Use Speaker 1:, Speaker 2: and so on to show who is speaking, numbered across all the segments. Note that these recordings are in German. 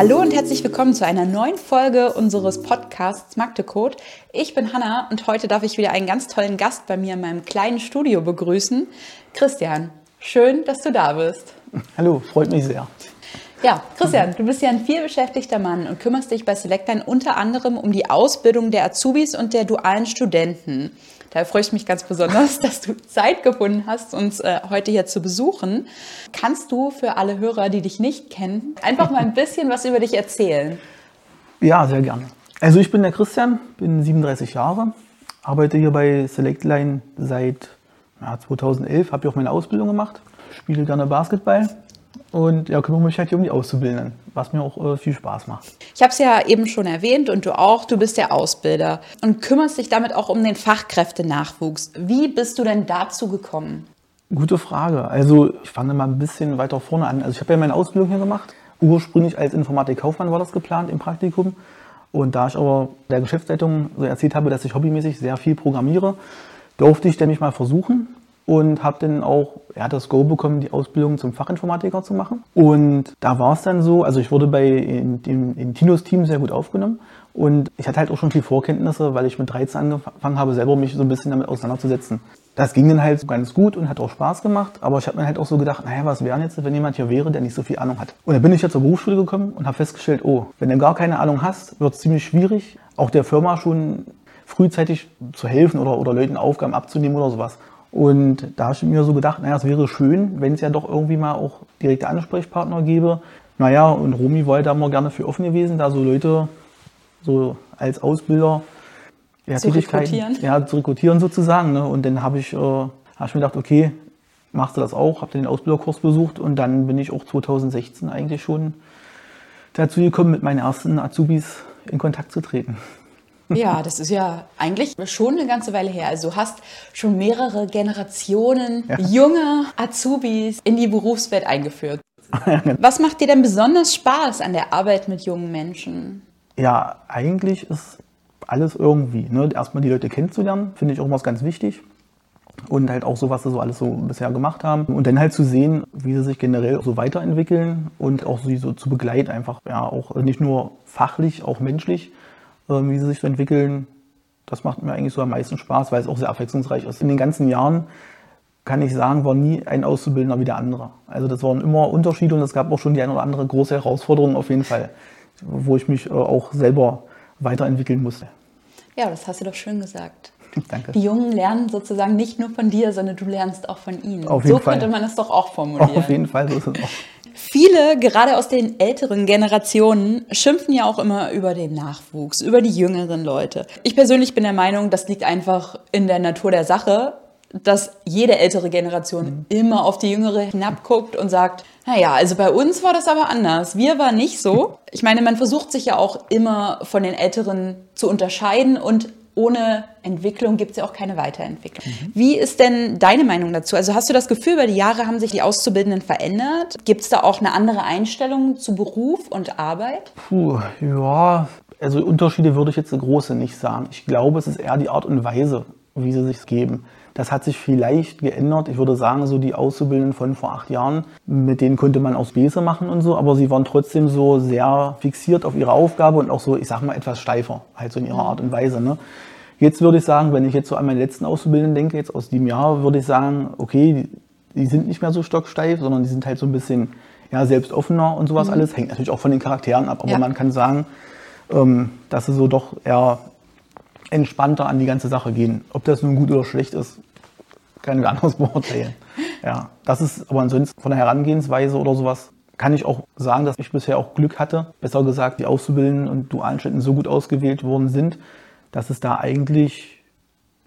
Speaker 1: Hallo und herzlich willkommen zu einer neuen Folge unseres Podcasts Magdecode. Ich bin Hanna und heute darf ich wieder einen ganz tollen Gast bei mir in meinem kleinen Studio begrüßen. Christian, schön, dass du da bist.
Speaker 2: Hallo, freut mich sehr.
Speaker 1: Ja, Christian, du bist ja ein vielbeschäftigter Mann und kümmerst dich bei Selectline unter anderem um die Ausbildung der Azubis und der dualen Studenten. Da freue ich mich ganz besonders, dass du Zeit gefunden hast, uns äh, heute hier zu besuchen. Kannst du für alle Hörer, die dich nicht kennen, einfach mal ein bisschen was über dich erzählen?
Speaker 2: Ja, sehr gerne. Also ich bin der Christian, bin 37 Jahre, arbeite hier bei Selectline seit ja, 2011, habe hier auch meine Ausbildung gemacht, spiele gerne Basketball und ja, kümmere mich halt hier um die Auszubildenden, was mir auch äh, viel Spaß macht.
Speaker 1: Ich habe es ja eben schon erwähnt und du auch, du bist der Ausbilder und kümmerst dich damit auch um den Fachkräftenachwuchs. Wie bist du denn dazu gekommen?
Speaker 2: Gute Frage. Also ich fange mal ein bisschen weiter vorne an. Also ich habe ja meine Ausbildung hier gemacht. Ursprünglich als Informatikkaufmann war das geplant im Praktikum. Und da ich aber der Geschäftsleitung so erzählt habe, dass ich hobbymäßig sehr viel programmiere, durfte ich nämlich mal versuchen und habe dann auch ja, das Go bekommen, die Ausbildung zum Fachinformatiker zu machen. Und da war es dann so, also ich wurde bei in, in, in Tinos Team sehr gut aufgenommen und ich hatte halt auch schon viel Vorkenntnisse, weil ich mit 13 angefangen habe, selber mich so ein bisschen damit auseinanderzusetzen. Das ging dann halt ganz gut und hat auch Spaß gemacht, aber ich habe mir halt auch so gedacht, naja, was wäre jetzt, wenn jemand hier wäre, der nicht so viel Ahnung hat. Und dann bin ich ja zur Berufsschule gekommen und habe festgestellt, oh, wenn du gar keine Ahnung hast, wird es ziemlich schwierig, auch der Firma schon frühzeitig zu helfen oder, oder Leuten Aufgaben abzunehmen oder sowas. Und da habe ich mir so gedacht, naja, es wäre schön, wenn es ja doch irgendwie mal auch direkte Ansprechpartner gäbe. Naja, und Romy war da mal gerne für offen gewesen, da so Leute so als Ausbilder ja, zu rekrutieren. Ja, zu rekrutieren sozusagen. Ne? Und dann habe ich, äh, hab ich mir gedacht, okay, machst du das auch, habe den Ausbilderkurs besucht und dann bin ich auch 2016 eigentlich schon dazu gekommen, mit meinen ersten Azubis in Kontakt zu treten.
Speaker 1: Ja, das ist ja eigentlich schon eine ganze Weile her. Also du hast schon mehrere Generationen ja. junge Azubis in die Berufswelt eingeführt. Genau. Was macht dir denn besonders Spaß an der Arbeit mit jungen Menschen?
Speaker 2: Ja, eigentlich ist alles irgendwie. Ne? Erstmal die Leute kennenzulernen, finde ich auch was ganz wichtig. Und halt auch so, was sie so alles so bisher gemacht haben. Und dann halt zu sehen, wie sie sich generell so weiterentwickeln und auch sie so zu begleiten, einfach. Ja, auch nicht nur fachlich, auch menschlich wie sie sich so entwickeln. Das macht mir eigentlich so am meisten Spaß, weil es auch sehr abwechslungsreich ist. In den ganzen Jahren kann ich sagen, war nie ein Auszubildender wie der andere. Also das waren immer Unterschiede und es gab auch schon die eine oder andere große Herausforderung auf jeden Fall, wo ich mich äh, auch selber weiterentwickeln musste.
Speaker 1: Ja, das hast du doch schön gesagt.
Speaker 2: Danke.
Speaker 1: Die Jungen lernen sozusagen nicht nur von dir, sondern du lernst auch von ihnen.
Speaker 2: Auf jeden
Speaker 1: so
Speaker 2: Fall.
Speaker 1: könnte man es doch auch formulieren.
Speaker 2: Auf jeden Fall, so ist es auch.
Speaker 1: Viele, gerade aus den älteren Generationen, schimpfen ja auch immer über den Nachwuchs, über die jüngeren Leute. Ich persönlich bin der Meinung, das liegt einfach in der Natur der Sache, dass jede ältere Generation immer auf die jüngere hinabguckt und sagt, naja, also bei uns war das aber anders. Wir waren nicht so. Ich meine, man versucht sich ja auch immer von den Älteren zu unterscheiden und ohne Entwicklung gibt es ja auch keine Weiterentwicklung. Mhm. Wie ist denn deine Meinung dazu? Also hast du das Gefühl, über die Jahre haben sich die Auszubildenden verändert? Gibt es da auch eine andere Einstellung zu Beruf und Arbeit?
Speaker 2: Puh, ja, also Unterschiede würde ich jetzt große nicht sagen. Ich glaube, es ist eher die Art und Weise, wie sie sich geben. Das hat sich vielleicht geändert. Ich würde sagen, so die Auszubildenden von vor acht Jahren, mit denen konnte man auch Späße machen und so, aber sie waren trotzdem so sehr fixiert auf ihre Aufgabe und auch so, ich sag mal, etwas steifer, halt so in ihrer mhm. Art und Weise. Ne? Jetzt würde ich sagen, wenn ich jetzt so an meine letzten Auszubildenden denke, jetzt aus dem Jahr, würde ich sagen, okay, die, die sind nicht mehr so stocksteif, sondern die sind halt so ein bisschen ja, selbst offener und sowas mhm. alles. Hängt natürlich auch von den Charakteren ab, aber ja. man kann sagen, ähm, dass sie so doch eher entspannter an die ganze Sache gehen. Ob das nun gut oder schlecht ist, kann ich anders beurteilen. Ja, das ist aber ansonsten von der Herangehensweise oder sowas kann ich auch sagen, dass ich bisher auch Glück hatte. Besser gesagt, die Auszubildenden und dualen Städten so gut ausgewählt worden sind, dass es da eigentlich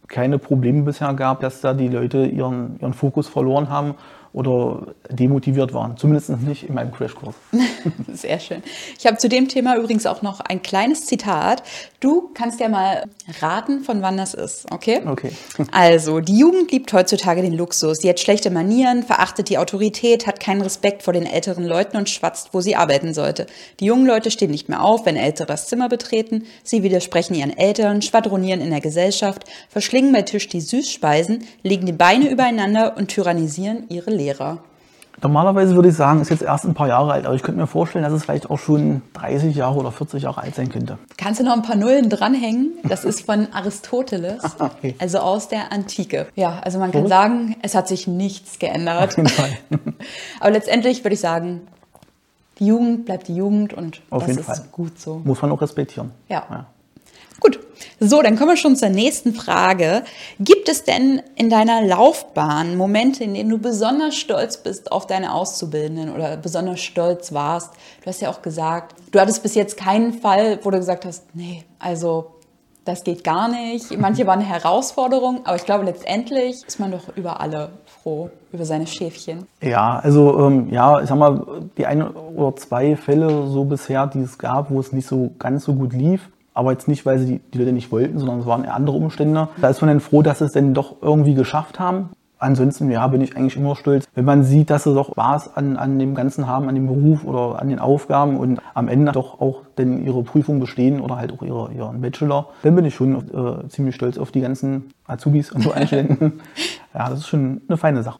Speaker 2: keine Probleme bisher gab, dass da die Leute ihren, ihren Fokus verloren haben oder demotiviert waren. Zumindest nicht in meinem Crashkurs.
Speaker 1: Sehr schön. Ich habe zu dem Thema übrigens auch noch ein kleines Zitat. Du kannst ja mal raten, von wann das ist, okay?
Speaker 2: Okay.
Speaker 1: Also, die Jugend liebt heutzutage den Luxus. Sie hat schlechte Manieren, verachtet die Autorität, hat keinen Respekt vor den älteren Leuten und schwatzt, wo sie arbeiten sollte. Die jungen Leute stehen nicht mehr auf, wenn Ältere das Zimmer betreten. Sie widersprechen ihren Eltern, schwadronieren in der Gesellschaft, verschlingen bei Tisch die Süßspeisen, legen die Beine übereinander und tyrannisieren ihre Lehrer.
Speaker 2: Normalerweise würde ich sagen, ist jetzt erst ein paar Jahre alt, aber ich könnte mir vorstellen, dass es vielleicht auch schon 30 Jahre oder 40 Jahre alt sein könnte.
Speaker 1: Kannst du noch ein paar Nullen dranhängen? Das ist von Aristoteles, okay. also aus der Antike. Ja, also man kann sagen, es hat sich nichts geändert. Auf jeden Fall. aber letztendlich würde ich sagen, die Jugend bleibt die Jugend und
Speaker 2: Auf
Speaker 1: das
Speaker 2: ist Fall.
Speaker 1: gut so.
Speaker 2: Muss man auch respektieren.
Speaker 1: ja. ja. Gut, so, dann kommen wir schon zur nächsten Frage. Gibt es denn in deiner Laufbahn Momente, in denen du besonders stolz bist auf deine Auszubildenden oder besonders stolz warst? Du hast ja auch gesagt, du hattest bis jetzt keinen Fall, wo du gesagt hast, nee, also das geht gar nicht. Manche waren eine Herausforderung, aber ich glaube, letztendlich ist man doch über alle froh, über seine Schäfchen.
Speaker 2: Ja, also ähm, ja, ich sag mal, die ein oder zwei Fälle so bisher, die es gab, wo es nicht so ganz so gut lief, aber jetzt nicht, weil sie die, die Leute nicht wollten, sondern es waren eher andere Umstände. Da ist man dann froh, dass sie es denn doch irgendwie geschafft haben. Ansonsten, ja, bin ich eigentlich immer stolz, wenn man sieht, dass sie doch Spaß an, an dem Ganzen haben, an dem Beruf oder an den Aufgaben und am Ende doch auch denn ihre Prüfung bestehen oder halt auch ihre, ihren Bachelor. Dann bin ich schon äh, ziemlich stolz auf die ganzen Azubis und so Einstudenten. ja, das ist schon eine feine Sache.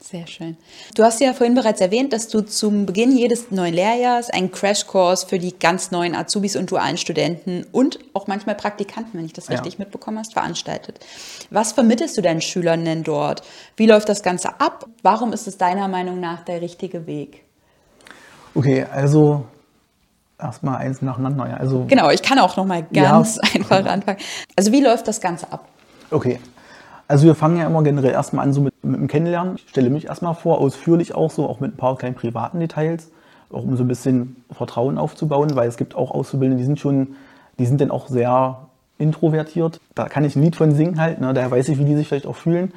Speaker 1: Sehr schön. Du hast ja vorhin bereits erwähnt, dass du zum Beginn jedes neuen Lehrjahres einen Crashkurs für die ganz neuen Azubis und dualen Studenten und auch manchmal Praktikanten, wenn ich das richtig ja. mitbekommen hast, veranstaltet. Was vermittelst du deinen Schülern denn dort? Wie läuft das Ganze ab? Warum ist es deiner Meinung nach der richtige Weg?
Speaker 2: Okay, also erstmal eins nacheinander. Ja. Also,
Speaker 1: genau, ich kann auch noch mal ganz ja, einfach anfangen. Also wie läuft das Ganze ab?
Speaker 2: Okay, also wir fangen ja immer generell erstmal an so mit, mit dem Kennenlernen. Ich stelle mich erstmal vor, ausführlich auch so, auch mit ein paar kleinen privaten Details, auch um so ein bisschen Vertrauen aufzubauen, weil es gibt auch Auszubildende, die sind schon, die sind dann auch sehr introvertiert. Da kann ich ein Lied von singen halt, ne? daher weiß ich, wie die sich vielleicht auch fühlen.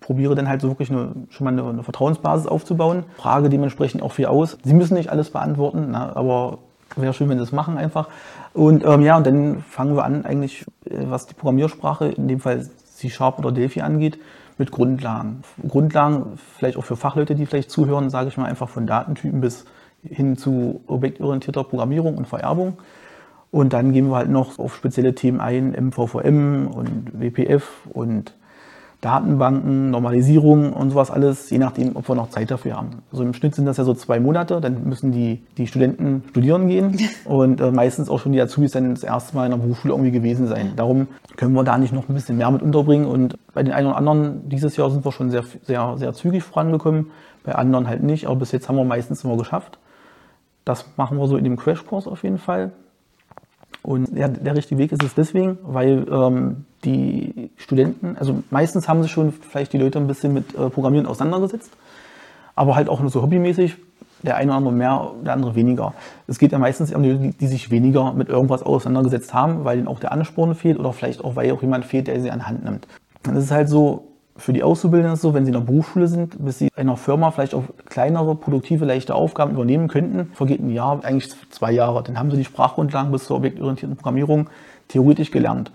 Speaker 2: Probiere dann halt so wirklich eine, schon mal eine, eine Vertrauensbasis aufzubauen. Frage dementsprechend auch viel aus. Sie müssen nicht alles beantworten, ne? aber wäre schön, wenn sie das machen einfach. Und ähm, ja, und dann fangen wir an, eigentlich, äh, was die Programmiersprache, in dem Fall C-Sharp oder Delphi angeht, mit Grundlagen. Grundlagen vielleicht auch für Fachleute, die vielleicht zuhören, sage ich mal einfach von Datentypen bis hin zu objektorientierter Programmierung und Vererbung. Und dann gehen wir halt noch auf spezielle Themen ein, MVVM und WPF und Datenbanken, Normalisierung und sowas alles, je nachdem, ob wir noch Zeit dafür haben. Also im Schnitt sind das ja so zwei Monate, dann müssen die, die Studenten studieren gehen und äh, meistens auch schon die Azubis dann das erste Mal in der Berufsschule irgendwie gewesen sein. Darum können wir da nicht noch ein bisschen mehr mit unterbringen und bei den einen oder anderen dieses Jahr sind wir schon sehr, sehr, sehr zügig vorangekommen, bei anderen halt nicht, aber bis jetzt haben wir meistens immer geschafft. Das machen wir so in dem Crashkurs auf jeden Fall. Und ja, der richtige Weg ist es deswegen, weil ähm, die Studenten, also meistens haben sich schon vielleicht die Leute ein bisschen mit äh, Programmieren auseinandergesetzt, aber halt auch nur so hobbymäßig. Der eine oder andere mehr, der andere weniger. Es geht ja meistens um die, die sich weniger mit irgendwas auseinandergesetzt haben, weil ihnen auch der Ansporn fehlt oder vielleicht auch, weil auch jemand fehlt, der sie an Hand nimmt. Dann ist es halt so, für die Auszubildenden ist es so, wenn sie in der Berufsschule sind, bis sie in einer Firma vielleicht auch kleinere, produktive, leichte Aufgaben übernehmen könnten, vergeht ein Jahr, eigentlich zwei Jahre. Dann haben sie die Sprachgrundlagen bis zur objektorientierten Programmierung theoretisch gelernt.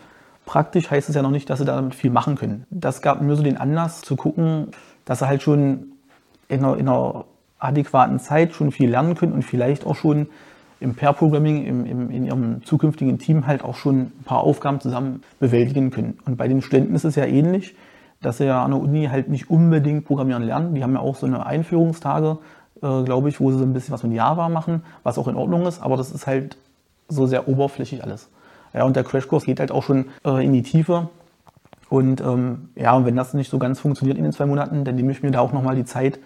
Speaker 2: Praktisch heißt es ja noch nicht, dass sie damit viel machen können. Das gab mir so den Anlass zu gucken, dass sie halt schon in einer, in einer adäquaten Zeit schon viel lernen können und vielleicht auch schon im Pair-Programming, im, im, in ihrem zukünftigen Team halt auch schon ein paar Aufgaben zusammen bewältigen können. Und bei den Studenten ist es ja ähnlich dass sie ja an der Uni halt nicht unbedingt programmieren lernen. Die haben ja auch so eine Einführungstage, äh, glaube ich, wo sie so ein bisschen was mit Java machen, was auch in Ordnung ist, aber das ist halt so sehr oberflächlich alles. Ja, und der Crashkurs geht halt auch schon äh, in die Tiefe. Und ähm, ja, und wenn das nicht so ganz funktioniert in den zwei Monaten, dann nehme ich mir da auch nochmal die Zeit.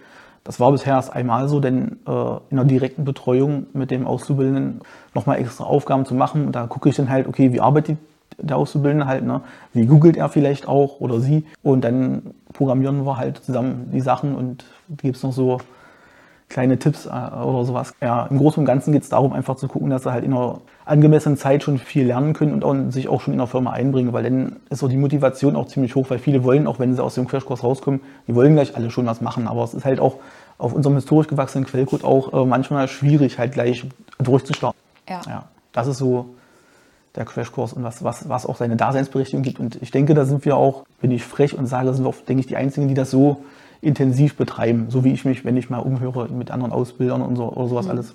Speaker 2: Das war bisher erst einmal so, denn äh, in der direkten Betreuung mit dem Auszubildenden nochmal extra Aufgaben zu machen. Und da gucke ich dann halt, okay, wie arbeitet der Auszubildende halt, ne? Wie googelt er vielleicht auch oder sie? Und dann programmieren wir halt zusammen die Sachen und gibt es noch so kleine Tipps äh, oder sowas. Ja, im Großen und Ganzen geht es darum, einfach zu gucken, dass sie halt in einer angemessenen Zeit schon viel lernen können und auch sich auch schon in der Firma einbringen, weil dann ist so die Motivation auch ziemlich hoch, weil viele wollen, auch wenn sie aus dem Crashkurs rauskommen, die wollen gleich alle schon was machen, aber es ist halt auch auf unserem historisch gewachsenen Quellcode auch äh, manchmal schwierig, halt gleich durchzustarten. Ja. ja. Das ist so der Crashkurs und was, was, was auch seine Daseinsberechtigung gibt. Und ich denke, da sind wir auch, bin ich frech und sage, sind wir auch, denke ich, die Einzigen, die das so intensiv betreiben. So wie ich mich, wenn ich mal umhöre mit anderen Ausbildern und so, oder sowas mhm. alles,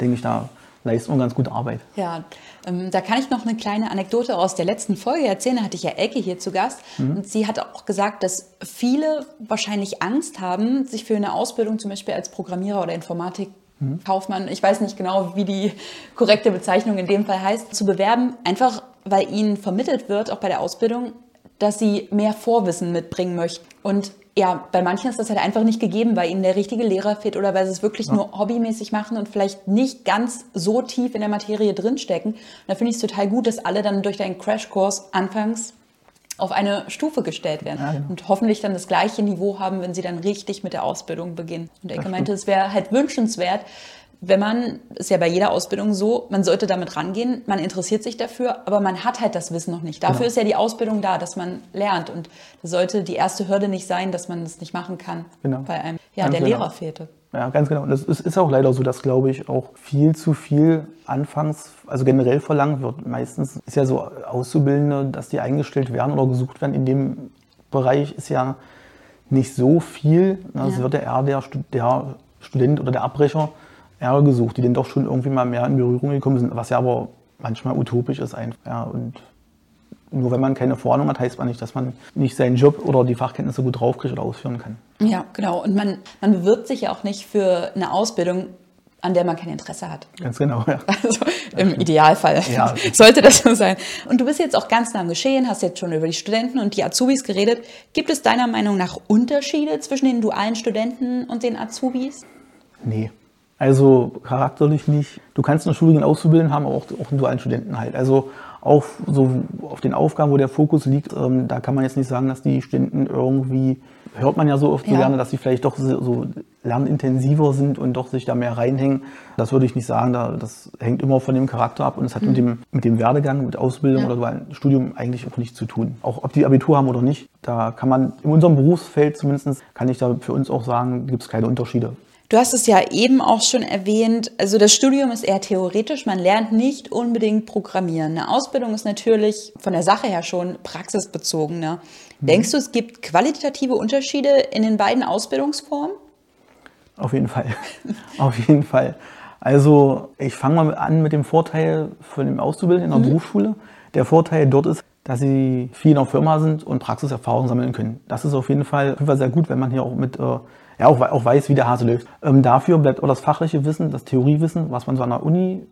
Speaker 2: denke ich, da leisten auch ganz gute Arbeit.
Speaker 1: Ja, ähm, da kann ich noch eine kleine Anekdote aus der letzten Folge erzählen. Da hatte ich ja Elke hier zu Gast. Mhm. Und sie hat auch gesagt, dass viele wahrscheinlich Angst haben, sich für eine Ausbildung zum Beispiel als Programmierer oder Informatik mhm. Kaufmann, ich weiß nicht genau, wie die korrekte Bezeichnung in dem Fall heißt, zu bewerben, einfach weil ihnen vermittelt wird, auch bei der Ausbildung, dass sie mehr Vorwissen mitbringen möchten. Und ja, bei manchen ist das halt einfach nicht gegeben, weil ihnen der richtige Lehrer fehlt oder weil sie es wirklich ja. nur hobbymäßig machen und vielleicht nicht ganz so tief in der Materie drinstecken. Und da finde ich es total gut, dass alle dann durch deinen Crashkurs anfangs auf eine Stufe gestellt werden ja, genau. und hoffentlich dann das gleiche Niveau haben, wenn sie dann richtig mit der Ausbildung beginnen. Und Ecke meinte, es wäre halt wünschenswert, wenn man, ist ja bei jeder Ausbildung so, man sollte damit rangehen, man interessiert sich dafür, aber man hat halt das Wissen noch nicht. Dafür genau. ist ja die Ausbildung da, dass man lernt. Und das sollte die erste Hürde nicht sein, dass man das nicht machen kann, genau. weil einem ja, der genau. Lehrer fehlte.
Speaker 2: Ja, ganz genau. Und das ist, ist auch leider so, dass, glaube ich, auch viel zu viel anfangs, also generell verlangt wird. Meistens ist ja so Auszubildende, dass die eingestellt werden oder gesucht werden. In dem Bereich ist ja nicht so viel. Es ja. wird ja eher der, der Student oder der Abbrecher eher gesucht, die dann doch schon irgendwie mal mehr in Berührung gekommen sind, was ja aber manchmal utopisch ist einfach. Ja, und nur wenn man keine Vorahnung hat, heißt man nicht, dass man nicht seinen Job oder die Fachkenntnisse gut draufkriegt oder ausführen kann.
Speaker 1: Ja, genau. Und man, man bewirbt sich ja auch nicht für eine Ausbildung, an der man kein Interesse hat.
Speaker 2: Ganz genau, ja.
Speaker 1: Also im Idealfall ja. sollte das so sein. Und du bist jetzt auch ganz nah am Geschehen, hast jetzt schon über die Studenten und die Azubis geredet. Gibt es deiner Meinung nach Unterschiede zwischen den dualen Studenten und den Azubis?
Speaker 2: Nee, also charakterlich nicht. Du kannst eine Schule auszubilden haben, aber auch, auch einen dualen Studenten halt. Also auch so auf den Aufgaben, wo der Fokus liegt, ähm, da kann man jetzt nicht sagen, dass die Studenten irgendwie, hört man ja so oft so ja. gerne, dass sie vielleicht doch so, so lernintensiver sind und doch sich da mehr reinhängen. Das würde ich nicht sagen, da, das hängt immer von dem Charakter ab und es hat mhm. mit, dem, mit dem Werdegang, mit Ausbildung ja. oder Studium eigentlich auch nichts zu tun. Auch ob die Abitur haben oder nicht, da kann man in unserem Berufsfeld zumindest, kann ich da für uns auch sagen, gibt es keine Unterschiede.
Speaker 1: Du hast es ja eben auch schon erwähnt, also das Studium ist eher theoretisch, man lernt nicht unbedingt programmieren. Eine Ausbildung ist natürlich von der Sache her schon praxisbezogen. Ne? Mhm. Denkst du, es gibt qualitative Unterschiede in den beiden Ausbildungsformen?
Speaker 2: Auf jeden Fall. Auf jeden Fall. Also ich fange mal an mit dem Vorteil von dem Auszubildenden in der mhm. Berufsschule. Der Vorteil dort ist, dass sie viel in der Firma sind und Praxiserfahrung sammeln können. Das ist auf jeden Fall, auf jeden Fall sehr gut, wenn man hier auch mit äh, ja, auch, auch weiß, wie der Hase läuft. Ähm, dafür bleibt auch das fachliche Wissen, das Theoriewissen, was man so an der Uni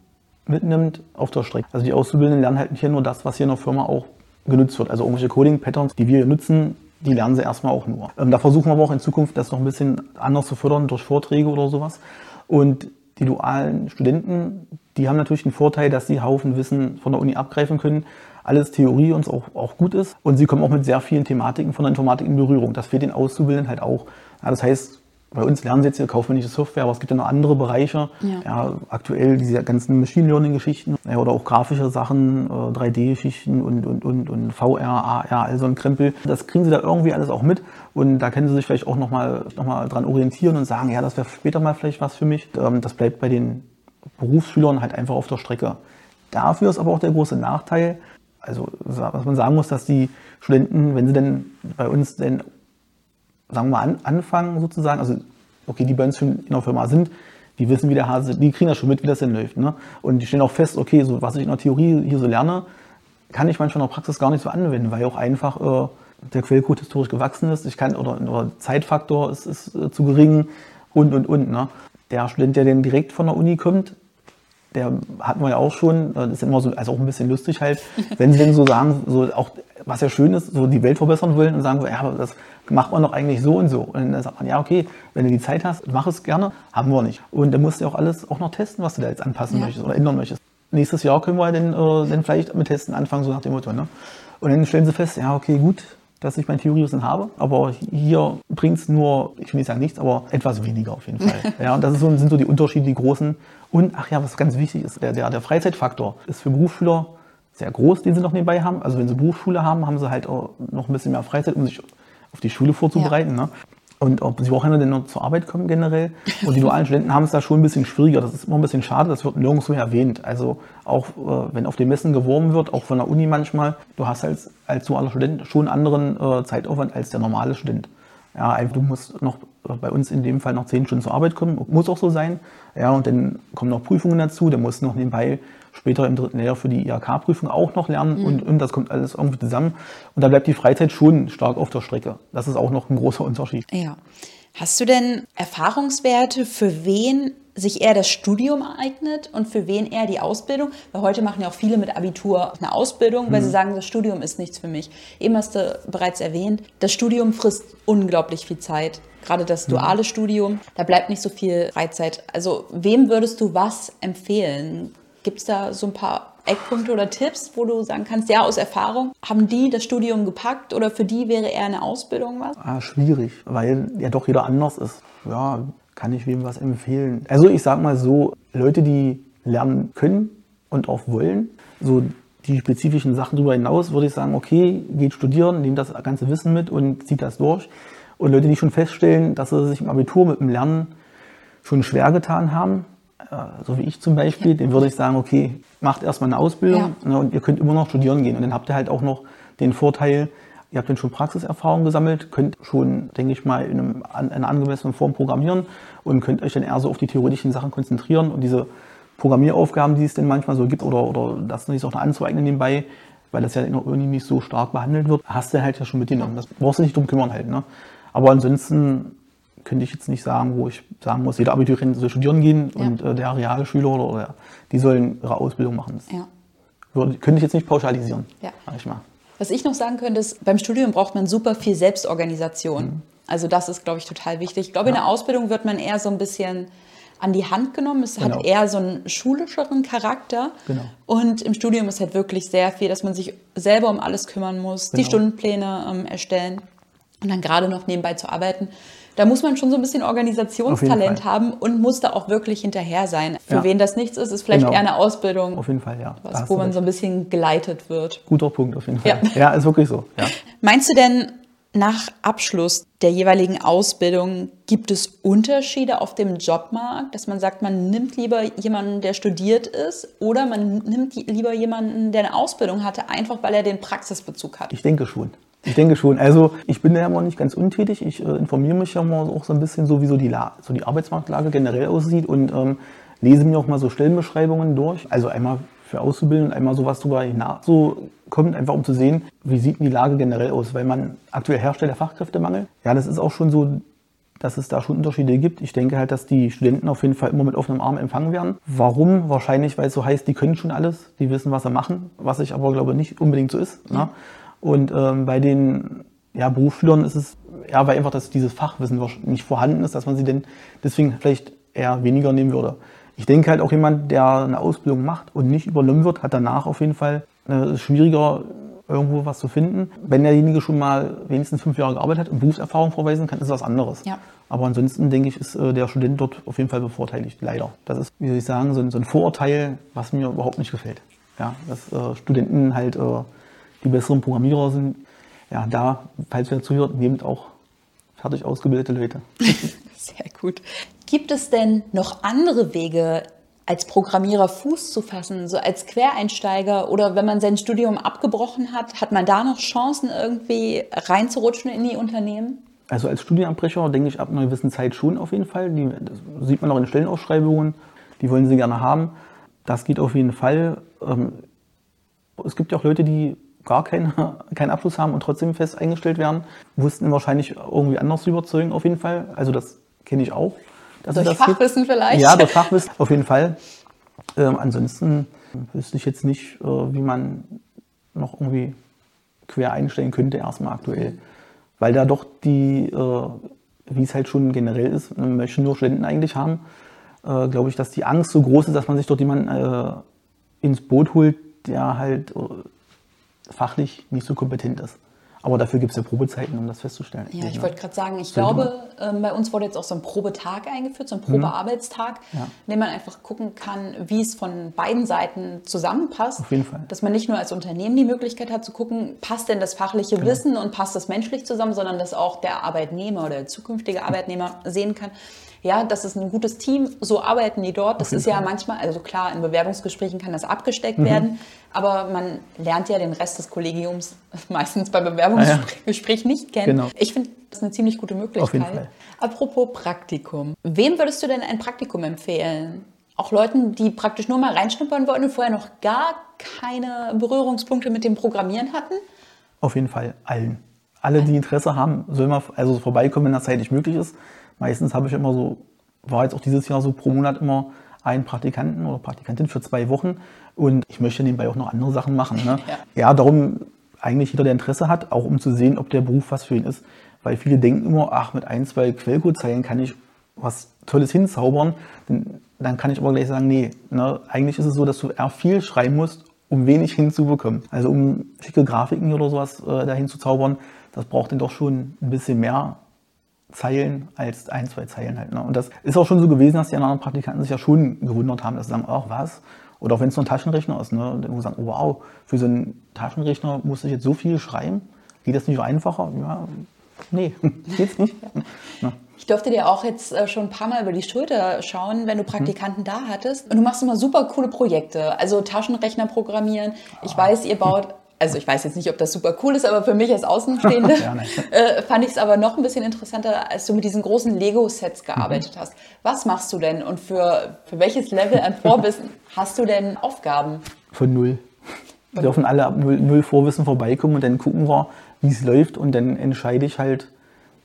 Speaker 2: mitnimmt, auf der Strecke. Also die Auszubildenden lernen halt hier nur das, was hier in der Firma auch genutzt wird. Also irgendwelche Coding-Patterns, die wir nutzen, die lernen sie erstmal auch nur. Ähm, da versuchen wir aber auch in Zukunft das noch ein bisschen anders zu fördern durch Vorträge oder sowas. Und die dualen Studenten, die haben natürlich den Vorteil, dass sie Haufen Wissen von der Uni abgreifen können, alles Theorie uns auch, auch gut ist. Und sie kommen auch mit sehr vielen Thematiken von der Informatik in Berührung. Das fehlt den Auszubildenden halt auch. Ja, das heißt, bei uns lernen sie jetzt hier kaufmännische Software, aber es gibt ja noch andere Bereiche. Ja. ja aktuell diese ganzen Machine Learning-Geschichten ja, oder auch grafische Sachen, äh, 3D-Geschichten und, und, und, und VR, AR, all so ein Krempel. Das kriegen sie da irgendwie alles auch mit und da können sie sich vielleicht auch nochmal noch mal dran orientieren und sagen, ja, das wäre später mal vielleicht was für mich. Ähm, das bleibt bei den Berufsschülern halt einfach auf der Strecke. Dafür ist aber auch der große Nachteil, also was man sagen muss, dass die Studenten, wenn sie denn bei uns denn sagen wir mal, an, anfangen sozusagen, also okay, die bei uns schon in der Firma sind, die wissen, wie der Hase, die kriegen das schon mit, wie das denn läuft. Ne? Und die stellen auch fest, okay, so was ich in der Theorie hier so lerne, kann ich manchmal in der Praxis gar nicht so anwenden, weil auch einfach äh, der Quellcode historisch gewachsen ist, ich kann, oder, oder Zeitfaktor ist, ist äh, zu gering und und und. Ne? Der Student, der dann direkt von der Uni kommt, der hatten wir ja auch schon, äh, das ist immer so, also auch ein bisschen lustig halt, wenn sie denn so sagen, so auch, was ja schön ist, so die Welt verbessern wollen und sagen, ja, das macht man doch eigentlich so und so. Und dann sagt man, ja, okay, wenn du die Zeit hast, mach es gerne, haben wir nicht. Und dann musst du auch alles auch noch testen, was du da jetzt anpassen ja. möchtest oder ändern möchtest. Nächstes Jahr können wir dann, äh, dann vielleicht mit Testen anfangen, so nach dem Motto. Ne? Und dann stellen sie fest, ja, okay, gut, dass ich mein Theoriewissen habe, aber hier bringt es nur, ich will nicht sagen nichts, aber etwas weniger auf jeden Fall. ja, und das so, sind so die Unterschiede, die großen. Und, ach ja, was ganz wichtig ist, der, der, der Freizeitfaktor ist für Berufsschüler sehr groß, den sie noch nebenbei haben. Also wenn sie Berufsschule haben, haben sie halt auch noch ein bisschen mehr Freizeit, um sich auf die Schule vorzubereiten. Ja. Ne? Und ob sie Wochenende denn noch zur Arbeit kommen generell. Und die dualen Studenten haben es da schon ein bisschen schwieriger. Das ist immer ein bisschen schade, das wird nirgendwo erwähnt. Also auch äh, wenn auf den Messen geworben wird, auch von der Uni manchmal, du hast als, als dualer Student schon einen anderen äh, Zeitaufwand als der normale Student. Ja, du musst noch äh, bei uns in dem Fall noch zehn Stunden zur Arbeit kommen, muss auch so sein. Ja, und dann kommen noch Prüfungen dazu, dann musst du noch nebenbei später im dritten Lehrjahr für die IHK-Prüfung auch noch lernen mhm. und, und das kommt alles irgendwie zusammen. Und da bleibt die Freizeit schon stark auf der Strecke. Das ist auch noch ein großer Unterschied.
Speaker 1: Ja. Hast du denn Erfahrungswerte, für wen sich eher das Studium eignet und für wen eher die Ausbildung? Weil heute machen ja auch viele mit Abitur eine Ausbildung, weil mhm. sie sagen, das Studium ist nichts für mich. Eben hast du bereits erwähnt, das Studium frisst unglaublich viel Zeit. Gerade das mhm. duale. Studium, da bleibt nicht so viel Freizeit. Also wem würdest du was empfehlen? Gibt es da so ein paar Eckpunkte oder Tipps, wo du sagen kannst, ja, aus Erfahrung, haben die das Studium gepackt oder für die wäre eher eine Ausbildung was?
Speaker 2: Ah, schwierig, weil ja doch jeder anders ist. Ja, kann ich wem was empfehlen? Also ich sag mal so, Leute, die lernen können und auch wollen, so die spezifischen Sachen darüber hinaus, würde ich sagen, okay, geht studieren, nehmt das ganze Wissen mit und zieht das durch. Und Leute, die schon feststellen, dass sie sich im Abitur mit dem Lernen schon schwer getan haben, so wie ich zum Beispiel, ja. dem würde ich sagen, okay, macht erstmal eine Ausbildung ja. ne, und ihr könnt immer noch studieren gehen. Und dann habt ihr halt auch noch den Vorteil, ihr habt dann schon Praxiserfahrung gesammelt, könnt schon, denke ich mal, in, einem, in einer angemessenen Form programmieren und könnt euch dann eher so auf die theoretischen Sachen konzentrieren und diese Programmieraufgaben, die es denn manchmal so gibt oder, oder das sich auch noch anzueignen nebenbei, weil das ja der Uni nicht so stark behandelt wird, hast du halt ja schon mitgenommen. Das brauchst du nicht drum kümmern halt. Ne? Aber ansonsten könnte ich jetzt nicht sagen, wo ich sagen muss, jeder Abiturient soll studieren gehen ja. und äh, der Realschüler oder, oder die sollen ihre Ausbildung machen. Ja. würde, könnte ich jetzt nicht pauschalisieren,
Speaker 1: ja. ich mal. Was ich noch sagen könnte, ist, beim Studium braucht man super viel Selbstorganisation. Mhm. Also das ist, glaube ich, total wichtig. Ich glaube, ja. in der Ausbildung wird man eher so ein bisschen an die Hand genommen. Es genau. hat eher so einen schulischeren Charakter. Genau. Und im Studium ist halt wirklich sehr viel, dass man sich selber um alles kümmern muss, genau. die Stundenpläne ähm, erstellen und dann gerade noch nebenbei zu arbeiten da muss man schon so ein bisschen Organisationstalent haben und muss da auch wirklich hinterher sein. Für ja. wen das nichts ist, ist vielleicht genau. eher eine Ausbildung.
Speaker 2: Auf jeden Fall, ja.
Speaker 1: Was, wo man recht. so ein bisschen geleitet wird.
Speaker 2: Guter Punkt, auf jeden Fall. Ja, ja ist wirklich so. Ja.
Speaker 1: Meinst du denn, nach Abschluss der jeweiligen Ausbildung gibt es Unterschiede auf dem Jobmarkt, dass man sagt, man nimmt lieber jemanden, der studiert ist, oder man nimmt lieber jemanden, der eine Ausbildung hatte, einfach weil er den Praxisbezug hat?
Speaker 2: Ich denke schon. Ich denke schon. Also ich bin da ja immer nicht ganz untätig. Ich äh, informiere mich ja mal auch so ein bisschen so, wie so die, La so die Arbeitsmarktlage generell aussieht und ähm, lese mir auch mal so Stellenbeschreibungen durch. Also einmal für Auszubildende, einmal so was drüber hinaus so kommt, einfach um zu sehen, wie sieht die Lage generell aus, weil man aktuell herstellt der Fachkräftemangel. Ja, das ist auch schon so, dass es da schon Unterschiede gibt. Ich denke halt, dass die Studenten auf jeden Fall immer mit offenem Arm empfangen werden. Warum? Wahrscheinlich, weil es so heißt, die können schon alles, die wissen, was sie machen, was ich aber glaube nicht unbedingt so ist. Ne? Und ähm, bei den ja, Berufsschülern ist es, ja, weil einfach dass dieses Fachwissen nicht vorhanden ist, dass man sie denn deswegen vielleicht eher weniger nehmen würde. Ich denke halt auch jemand, der eine Ausbildung macht und nicht übernommen wird, hat danach auf jeden Fall äh, schwieriger, irgendwo was zu finden. Wenn derjenige schon mal wenigstens fünf Jahre gearbeitet hat und Berufserfahrung vorweisen kann, ist das was anderes. Ja. Aber ansonsten denke ich, ist äh, der Student dort auf jeden Fall bevorteiligt, leider. Das ist, wie soll ich sagen, so ein, so ein Vorurteil, was mir überhaupt nicht gefällt. Ja, dass äh, Studenten halt äh, die besseren Programmierer sind. Ja, da, falls ihr zuhört, nehmt auch fertig ausgebildete Leute.
Speaker 1: Sehr gut. Gibt es denn noch andere Wege, als Programmierer Fuß zu fassen, so als Quereinsteiger oder wenn man sein Studium abgebrochen hat, hat man da noch Chancen, irgendwie reinzurutschen in die Unternehmen?
Speaker 2: Also als Studienabbrecher denke ich ab einer gewissen Zeit schon auf jeden Fall. Die, das sieht man auch in Stellenausschreibungen, die wollen sie gerne haben. Das geht auf jeden Fall. Ähm, es gibt ja auch Leute, die gar keinen, keinen Abschluss haben und trotzdem fest eingestellt werden, wussten wahrscheinlich irgendwie anders zu überzeugen auf jeden Fall. Also das kenne ich auch.
Speaker 1: Dass durch das Fachwissen gibt. vielleicht?
Speaker 2: Ja, durch Fachwissen auf jeden Fall. Ähm, ansonsten wüsste ich jetzt nicht, äh, wie man noch irgendwie quer einstellen könnte, erstmal aktuell. Weil da doch die, äh, wie es halt schon generell ist, möchten nur Studenten eigentlich haben, äh, glaube ich, dass die Angst so groß ist, dass man sich dort jemanden äh, ins Boot holt, der halt äh, fachlich nicht so kompetent ist. Aber dafür gibt es ja Probezeiten, um das festzustellen.
Speaker 1: Ja, ich wollte gerade sagen, ich glaube, ähm, bei uns wurde jetzt auch so ein Probetag eingeführt, so ein mhm. Probearbeitstag, ja. in dem man einfach gucken kann, wie es von beiden Seiten zusammenpasst.
Speaker 2: Auf jeden Fall.
Speaker 1: Dass man nicht nur als Unternehmen die Möglichkeit hat zu gucken, passt denn das fachliche genau. Wissen und passt das menschlich zusammen, sondern dass auch der Arbeitnehmer oder der zukünftige Arbeitnehmer sehen kann, ja, das ist ein gutes Team, so arbeiten die dort. Das ist ja manchmal, also klar, in Bewerbungsgesprächen kann das abgesteckt mhm. werden, aber man lernt ja den Rest des Kollegiums meistens beim Bewerbungsgespräch ja, ja. nicht kennen. Genau. Ich finde Das ist eine ziemlich gute Möglichkeit.
Speaker 2: Auf jeden Fall.
Speaker 1: Apropos Praktikum. Wem würdest du denn ein Praktikum empfehlen? Auch Leuten, die praktisch nur mal reinschnuppern wollten und vorher noch gar keine Berührungspunkte mit dem Programmieren hatten?
Speaker 2: Auf jeden Fall allen. Alle, die Interesse haben, sollen mal also vorbeikommen, wenn das zeitlich möglich ist. Meistens habe ich immer so, war jetzt auch dieses Jahr so pro Monat immer einen Praktikanten oder Praktikantin für zwei Wochen. Und ich möchte nebenbei auch noch andere Sachen machen. Ne? Ja. ja, darum eigentlich jeder, der Interesse hat, auch um zu sehen, ob der Beruf was für ihn ist. Weil viele denken immer, ach, mit ein, zwei Quellcode-Zeilen kann ich was Tolles hinzaubern. Dann, dann kann ich aber gleich sagen, nee, ne, eigentlich ist es so, dass du eher viel schreiben musst, um wenig hinzubekommen. Also um schicke Grafiken oder sowas äh, dahin zu zaubern, das braucht dann doch schon ein bisschen mehr Zeilen als ein, zwei Zeilen halt. Ne? Und das ist auch schon so gewesen, dass die anderen Praktikanten sich ja schon gewundert haben, dass sie sagen, ach was? Oder auch wenn es nur ein Taschenrechner ist, ne? dann sagen, oh, wow, für so einen Taschenrechner muss ich jetzt so viel schreiben. Geht das nicht einfacher? Ja, nee, geht's nicht.
Speaker 1: Ja. Ich durfte dir auch jetzt äh, schon ein paar Mal über die Schulter schauen, wenn du Praktikanten hm. da hattest. Und du machst immer super coole Projekte. Also Taschenrechner programmieren. Ich ah. weiß, ihr baut also ich weiß jetzt nicht, ob das super cool ist, aber für mich als Außenstehende äh, fand ich es aber noch ein bisschen interessanter, als du mit diesen großen Lego-Sets gearbeitet mhm. hast. Was machst du denn und für, für welches Level an Vorwissen hast du denn Aufgaben?
Speaker 2: Von null. Wir dürfen alle ab null, null Vorwissen vorbeikommen und dann gucken wir, wie es läuft und dann entscheide ich halt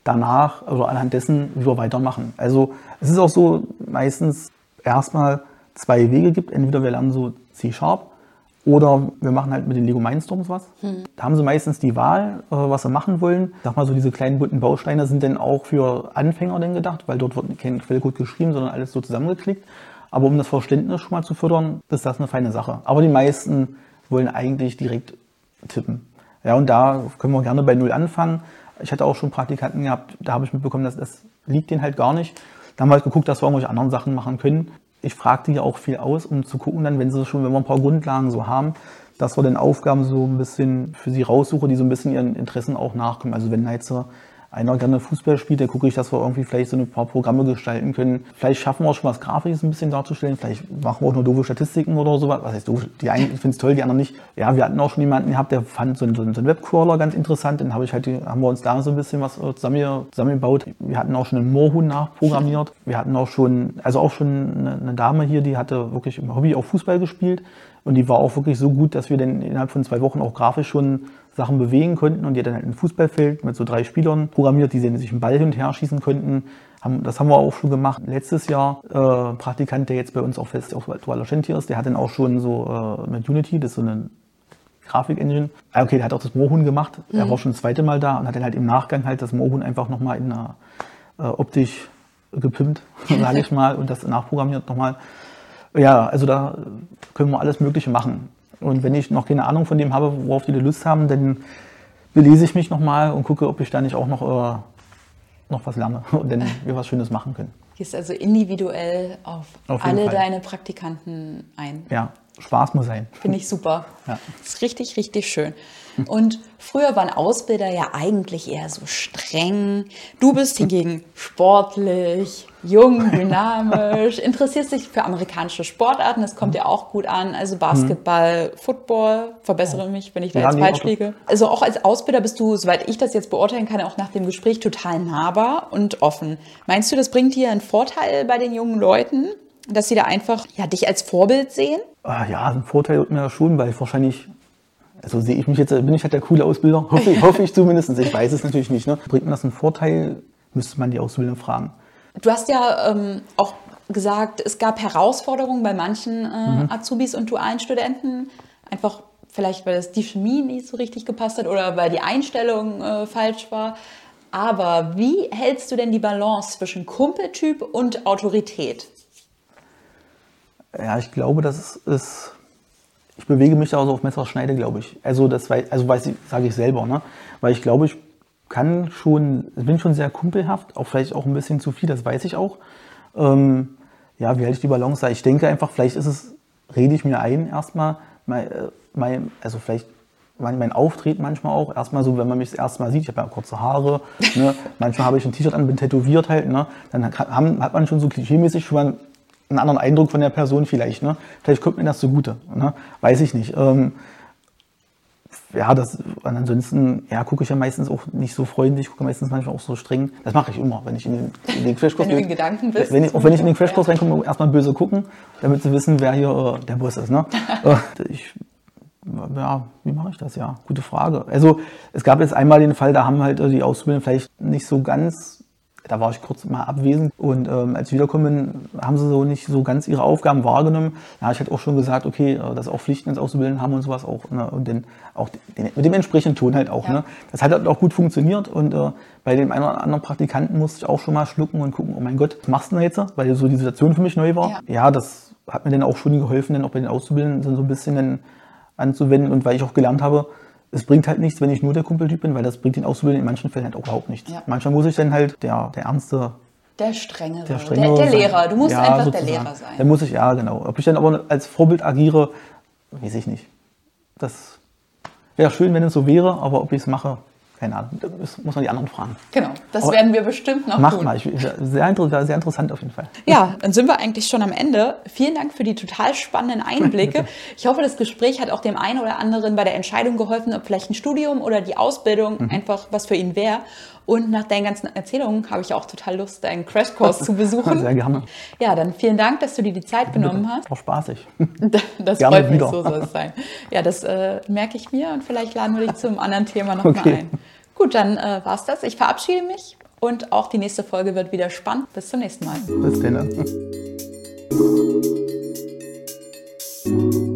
Speaker 2: danach oder anhand dessen, wie wir weitermachen. Also es ist auch so meistens erstmal zwei Wege gibt. Entweder wir lernen so C-Sharp oder wir machen halt mit den Lego Mindstorms was. Hm. Da haben sie meistens die Wahl, äh, was sie machen wollen. Ich sag mal so, diese kleinen bunten Bausteine sind dann auch für Anfänger denn gedacht, weil dort wird kein Quellcode geschrieben, sondern alles so zusammengeklickt. Aber um das Verständnis schon mal zu fördern, ist das eine feine Sache. Aber die meisten wollen eigentlich direkt tippen. Ja, und da können wir gerne bei Null anfangen. Ich hatte auch schon Praktikanten gehabt, da habe ich mitbekommen, dass das liegt denen halt gar nicht. Da haben wir halt geguckt, dass wir irgendwelche anderen Sachen machen können ich frage die ja auch viel aus, um zu gucken, dann, wenn sie schon, wenn wir ein paar Grundlagen so haben, dass wir dann Aufgaben so ein bisschen für sie raussuchen, die so ein bisschen ihren Interessen auch nachkommen. Also wenn jetzt so einer gerne Fußball spielt, dann gucke ich, dass wir irgendwie vielleicht so ein paar Programme gestalten können. Vielleicht schaffen wir auch schon was Grafisches ein bisschen darzustellen. Vielleicht machen wir auch nur doofe Statistiken oder sowas. Was heißt doof? Die einen finden es toll, die anderen nicht. Ja, wir hatten auch schon jemanden gehabt, der fand so einen, so einen Webcrawler ganz interessant. Dann habe ich halt, haben wir uns da so ein bisschen was äh, zusammen, zusammengebaut. Wir hatten auch schon einen Moorhuhn nachprogrammiert. Wir hatten auch schon, also auch schon eine, eine Dame hier, die hatte wirklich im Hobby auch Fußball gespielt. Und die war auch wirklich so gut, dass wir dann innerhalb von zwei Wochen auch grafisch schon Sachen bewegen konnten und die dann halt ein Fußballfeld mit so drei Spielern programmiert, die sich einen Ball hin und her schießen konnten. Das haben wir auch schon gemacht. Letztes Jahr äh, Praktikant, der jetzt bei uns auch fest auf Dualer hier ist, der hat dann auch schon so äh, mit Unity, das ist so eine Grafik-Engine. Ah, okay, der hat auch das Moorhuhn gemacht. Mhm. Er war schon das zweite Mal da und hat dann halt im Nachgang halt das Moorhuhn einfach nochmal in einer äh, optisch gepimpt, sage ich mal, und das nachprogrammiert nochmal. Ja, also da können wir alles Mögliche machen. Und wenn ich noch keine Ahnung von dem habe, worauf die Lust haben, dann belese ich mich nochmal und gucke, ob ich da nicht auch noch, äh, noch was lerne und dann wir was Schönes machen können.
Speaker 1: Gehst also individuell auf, auf alle Fall. deine Praktikanten ein.
Speaker 2: Ja, Spaß muss sein.
Speaker 1: Finde ich super. Ja. Ist richtig, richtig schön. Und früher waren Ausbilder ja eigentlich eher so streng. Du bist hingegen sportlich, jung, dynamisch, interessierst dich für amerikanische Sportarten, das kommt dir auch gut an. Also Basketball, Football, verbessere mich, wenn ich da ja, jetzt falsch liege. Also auch als Ausbilder bist du, soweit ich das jetzt beurteilen kann, auch nach dem Gespräch total nahbar und offen. Meinst du, das bringt dir einen Vorteil bei den jungen Leuten? Dass sie da einfach ja, dich als Vorbild sehen?
Speaker 2: Ah, ja, ein Vorteil wird mir schon, weil ich wahrscheinlich also sehe ich mich jetzt, bin ich halt der coole Ausbilder? Hoffe, ich, hoffe ich zumindest. Ich weiß es natürlich nicht. Ne? Bringt mir das einen Vorteil? Müsste man die Ausbilder fragen.
Speaker 1: Du hast ja ähm, auch gesagt, es gab Herausforderungen bei manchen äh, mhm. Azubis und dualen Studenten. Einfach vielleicht, weil das die Chemie nicht so richtig gepasst hat oder weil die Einstellung äh, falsch war. Aber wie hältst du denn die Balance zwischen Kumpeltyp und Autorität?
Speaker 2: Ja, ich glaube, das ist ich bewege mich da so auf Messerschneide, glaube ich. Also das also weiß ich, sage ich selber, ne? Weil ich glaube, ich kann schon, bin schon sehr kumpelhaft, auch vielleicht auch ein bisschen zu viel, das weiß ich auch. Ähm, ja, wie halte ich die Balance? Ich denke einfach, vielleicht ist es, rede ich mir ein erstmal, mein, äh, mein, also vielleicht mein, mein Auftreten manchmal auch, erstmal so, wenn man mich das erste Mal sieht, ich habe ja kurze Haare, ne? manchmal habe ich ein T-Shirt an, bin tätowiert halt, ne? dann haben, hat man schon so klischeemäßig schon mal einen anderen Eindruck von der Person vielleicht. Ne? Vielleicht kommt mir das zugute. Ne? Weiß ich nicht. Ähm, ja, das, ansonsten, ja, gucke ich ja meistens auch nicht so freundlich, gucke meistens manchmal auch so streng. Das mache ich immer, wenn ich in den, in den Crashkurs
Speaker 1: Wenn du in Gedanken bist.
Speaker 2: Wenn ich, auch wenn ich in den Crashkurs reinkomme, erstmal böse gucken, damit sie wissen, wer hier äh, der Boss ist. Ne? Äh, ich, ja, wie mache ich das? Ja, gute Frage. Also es gab jetzt einmal den Fall, da haben halt äh, die Auszubildenden vielleicht nicht so ganz, da war ich kurz mal abwesend und ähm, als ich wiederkommen haben sie so nicht so ganz ihre Aufgaben wahrgenommen. Da habe ich halt auch schon gesagt, okay, äh, dass auch Pflichten ins Auszubilden haben und sowas auch. Ne? Und den, auch den, mit dem entsprechenden Ton halt auch.
Speaker 1: Ja.
Speaker 2: Ne? Das hat halt auch gut funktioniert und äh, bei dem einen oder anderen Praktikanten musste ich auch schon mal schlucken und gucken, oh mein Gott, was machst du denn jetzt? Weil so die Situation für mich neu war.
Speaker 1: Ja.
Speaker 2: Ja, das hat mir dann auch schon geholfen, dann auch bei den Auszubildenden so ein bisschen dann anzuwenden und weil ich auch gelernt habe, es bringt halt nichts, wenn ich nur der Kumpeltyp bin, weil das bringt den Auszubildenden in manchen Fällen halt auch überhaupt nichts.
Speaker 1: Ja.
Speaker 2: Manchmal muss ich dann halt der, der ernste,
Speaker 1: Der Strengere,
Speaker 2: der
Speaker 1: der,
Speaker 2: strengere
Speaker 1: der,
Speaker 2: sein.
Speaker 1: Lehrer. Du musst
Speaker 2: Ja,
Speaker 1: einfach
Speaker 2: sozusagen.
Speaker 1: der Lehrer sein.
Speaker 2: Dann muss ich, ja genau. Ob ich dann aber als Vorbild agiere, weiß ich nicht. Das wäre schön, wenn es so wäre, aber ob ich es mache, keine Ahnung. Das muss man die anderen fragen.
Speaker 1: Genau, das
Speaker 2: Aber
Speaker 1: werden wir bestimmt noch
Speaker 2: Macht
Speaker 1: tun.
Speaker 2: mal. Ich, sehr, sehr interessant auf jeden Fall.
Speaker 1: Ja, dann sind wir eigentlich schon am Ende. Vielen Dank für die total spannenden Einblicke. Ich hoffe, das Gespräch hat auch dem einen oder anderen bei der Entscheidung geholfen, ob vielleicht ein Studium oder die Ausbildung
Speaker 2: Mhm.
Speaker 1: einfach was für ihn wäre. Und nach deinen ganzen Erzählungen habe ich auch total Lust, deinen Crashkurs zu besuchen.
Speaker 2: Sehr gerne.
Speaker 1: Ja, dann vielen Dank, dass du dir die Zeit genommen hast.
Speaker 2: Auch spaßig.
Speaker 1: Das
Speaker 2: gerne
Speaker 1: freut mich,
Speaker 2: wieder.
Speaker 1: so soll es sein. Ja, das äh, merke ich mir und vielleicht laden wir dich zum anderen Thema nochmal
Speaker 2: okay.
Speaker 1: ein. Gut, dann äh, war's das. Ich verabschiede mich und auch die nächste Folge wird wieder spannend. Bis zum nächsten Mal.
Speaker 2: Bis dann.